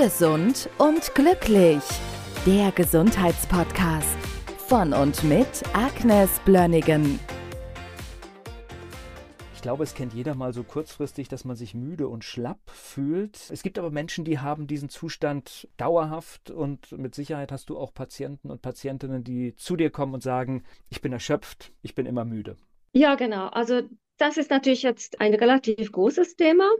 Gesund und glücklich. Der Gesundheitspodcast von und mit Agnes Blönnigan. Ich glaube, es kennt jeder mal so kurzfristig, dass man sich müde und schlapp fühlt. Es gibt aber Menschen, die haben diesen Zustand dauerhaft und mit Sicherheit hast du auch Patienten und Patientinnen, die zu dir kommen und sagen, ich bin erschöpft, ich bin immer müde. Ja, genau. Also das ist natürlich jetzt ein relativ großes Thema.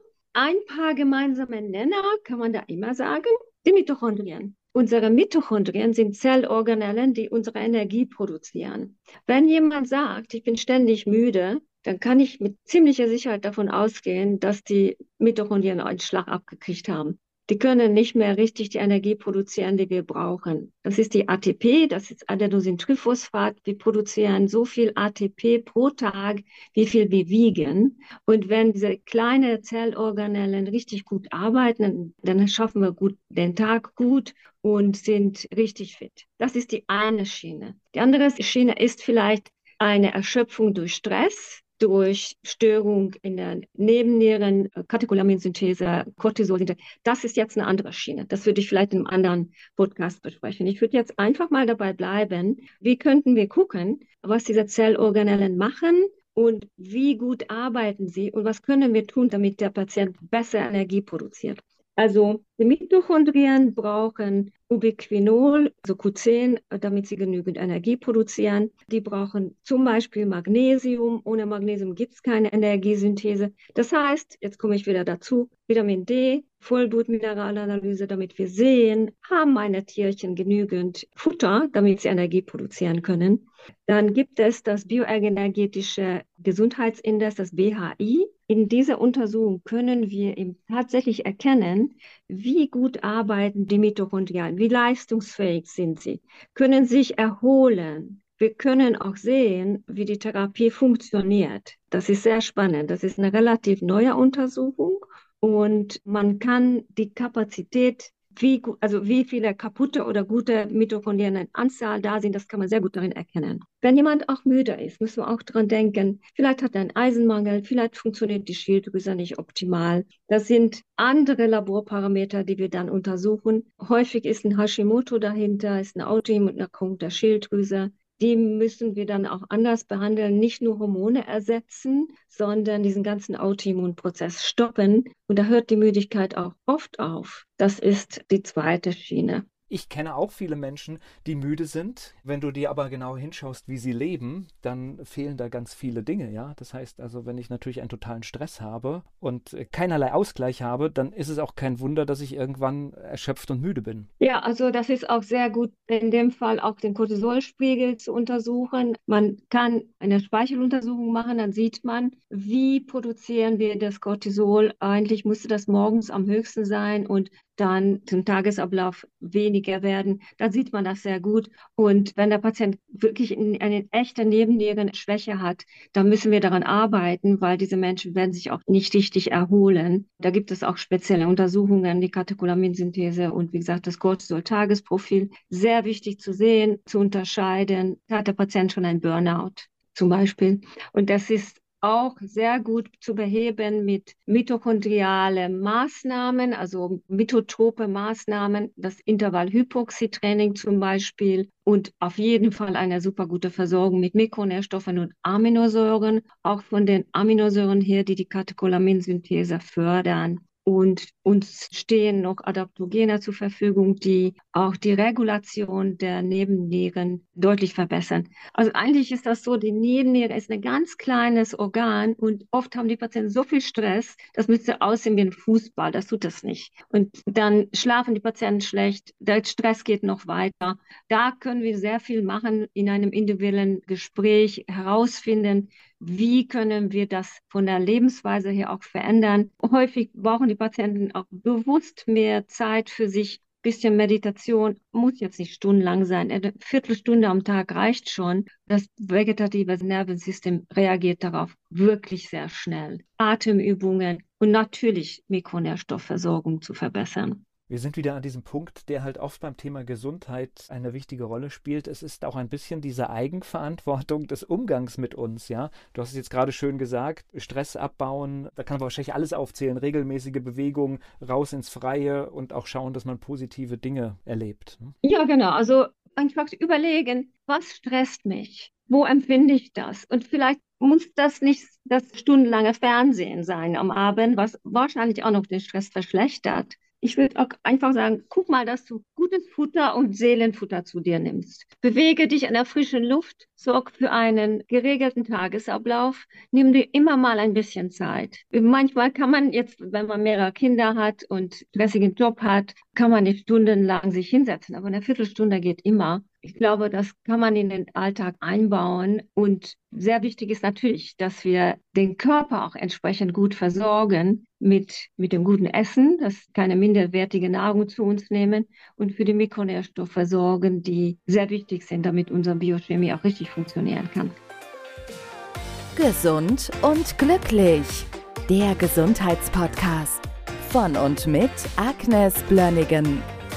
Ein paar gemeinsame Nenner kann man da immer sagen. Die Mitochondrien. Unsere Mitochondrien sind Zellorganellen, die unsere Energie produzieren. Wenn jemand sagt, ich bin ständig müde, dann kann ich mit ziemlicher Sicherheit davon ausgehen, dass die Mitochondrien einen Schlag abgekriegt haben die können nicht mehr richtig die Energie produzieren, die wir brauchen. Das ist die ATP, das ist Adenosintriphosphat. Wir produzieren so viel ATP pro Tag, wie viel wir wiegen. Und wenn diese kleinen Zellorganellen richtig gut arbeiten, dann schaffen wir gut den Tag gut und sind richtig fit. Das ist die eine Schiene. Die andere Schiene ist vielleicht eine Erschöpfung durch Stress durch Störung in der Nebennieren, Katecholamine-Synthese, Cortisol-Synthese. Das ist jetzt eine andere Schiene. Das würde ich vielleicht in einem anderen Podcast besprechen. Ich würde jetzt einfach mal dabei bleiben, wie könnten wir gucken, was diese Zellorganellen machen und wie gut arbeiten sie und was können wir tun, damit der Patient besser Energie produziert. Also die Mitochondrien brauchen Ubiquinol, also Q10, damit sie genügend Energie produzieren. Die brauchen zum Beispiel Magnesium. Ohne Magnesium gibt es keine Energiesynthese. Das heißt, jetzt komme ich wieder dazu, Vitamin D, Vollblutmineralanalyse, damit wir sehen, haben meine Tierchen genügend Futter, damit sie Energie produzieren können. Dann gibt es das bioenergetische Gesundheitsindex, das BHI. In dieser Untersuchung können wir tatsächlich erkennen, wie gut arbeiten die Mitochondrien, wie leistungsfähig sind sie, können sich erholen. Wir können auch sehen, wie die Therapie funktioniert. Das ist sehr spannend. Das ist eine relativ neue Untersuchung und man kann die Kapazität wie, also wie viele kaputte oder gute Mitochondrien in Anzahl da sind, das kann man sehr gut darin erkennen. Wenn jemand auch müde ist, müssen wir auch daran denken, vielleicht hat er einen Eisenmangel, vielleicht funktioniert die Schilddrüse nicht optimal. Das sind andere Laborparameter, die wir dann untersuchen. Häufig ist ein Hashimoto dahinter, ist eine Autoimmunerkrankung der Schilddrüse die müssen wir dann auch anders behandeln, nicht nur Hormone ersetzen, sondern diesen ganzen Autoimmunprozess stoppen. Und da hört die Müdigkeit auch oft auf. Das ist die zweite Schiene. Ich kenne auch viele Menschen, die müde sind. Wenn du dir aber genau hinschaust, wie sie leben, dann fehlen da ganz viele Dinge, ja. Das heißt also, wenn ich natürlich einen totalen Stress habe und keinerlei Ausgleich habe, dann ist es auch kein Wunder, dass ich irgendwann erschöpft und müde bin. Ja, also das ist auch sehr gut, in dem Fall auch den Cortisolspiegel zu untersuchen. Man kann eine Speicheluntersuchung machen, dann sieht man, wie produzieren wir das Cortisol. Eigentlich müsste das morgens am höchsten sein und dann zum Tagesablauf weniger werden. Dann sieht man das sehr gut. Und wenn der Patient wirklich eine echte Nebennierenschwäche hat, dann müssen wir daran arbeiten, weil diese Menschen werden sich auch nicht richtig erholen. Da gibt es auch spezielle Untersuchungen, die Katecholaminsynthese und wie gesagt das Cortisol-Tagesprofil. Sehr wichtig zu sehen, zu unterscheiden. Hat der Patient schon ein Burnout? zum Beispiel. Und das ist auch sehr gut zu beheben mit mitochondrialen Maßnahmen, also mitotrope Maßnahmen, das Intervallhypoxietraining zum Beispiel und auf jeden Fall eine super gute Versorgung mit Mikronährstoffen und Aminosäuren, auch von den Aminosäuren her, die die Katecholaminsynthese fördern. Und uns stehen noch Adaptogene zur Verfügung, die auch die Regulation der Nebennieren deutlich verbessern. Also eigentlich ist das so, die Nebenniere ist ein ganz kleines Organ und oft haben die Patienten so viel Stress, das müsste aussehen wie ein Fußball, das tut das nicht. Und dann schlafen die Patienten schlecht, der Stress geht noch weiter. Da können wir sehr viel machen in einem individuellen Gespräch, herausfinden, wie können wir das von der Lebensweise her auch verändern. Häufig brauchen die Patienten auch bewusst mehr Zeit für sich. Bisschen Meditation muss jetzt nicht stundenlang sein. Eine Viertelstunde am Tag reicht schon. Das vegetative Nervensystem reagiert darauf wirklich sehr schnell. Atemübungen und natürlich Mikronährstoffversorgung zu verbessern. Wir sind wieder an diesem Punkt, der halt oft beim Thema Gesundheit eine wichtige Rolle spielt. Es ist auch ein bisschen diese Eigenverantwortung des Umgangs mit uns, ja. Du hast es jetzt gerade schön gesagt, Stress abbauen, da kann man wahrscheinlich alles aufzählen, regelmäßige Bewegung, raus ins Freie und auch schauen, dass man positive Dinge erlebt. Ne? Ja, genau. Also einfach überlegen, was stresst mich? Wo empfinde ich das? Und vielleicht muss das nicht das stundenlange Fernsehen sein am Abend, was wahrscheinlich auch noch den Stress verschlechtert ich würde auch einfach sagen, guck mal, dass du gutes Futter und Seelenfutter zu dir nimmst. Bewege dich in der frischen Luft, sorg für einen geregelten Tagesablauf, nimm dir immer mal ein bisschen Zeit. Manchmal kann man jetzt, wenn man mehrere Kinder hat und stressigen Job hat, kann man nicht stundenlang sich hinsetzen, aber eine Viertelstunde geht immer. Ich glaube, das kann man in den Alltag einbauen. Und sehr wichtig ist natürlich, dass wir den Körper auch entsprechend gut versorgen mit, mit dem guten Essen, dass keine minderwertige Nahrung zu uns nehmen und für die Mikronährstoffe sorgen, die sehr wichtig sind, damit unsere Biochemie auch richtig funktionieren kann. Gesund und glücklich. Der Gesundheitspodcast von und mit Agnes Blönnigan.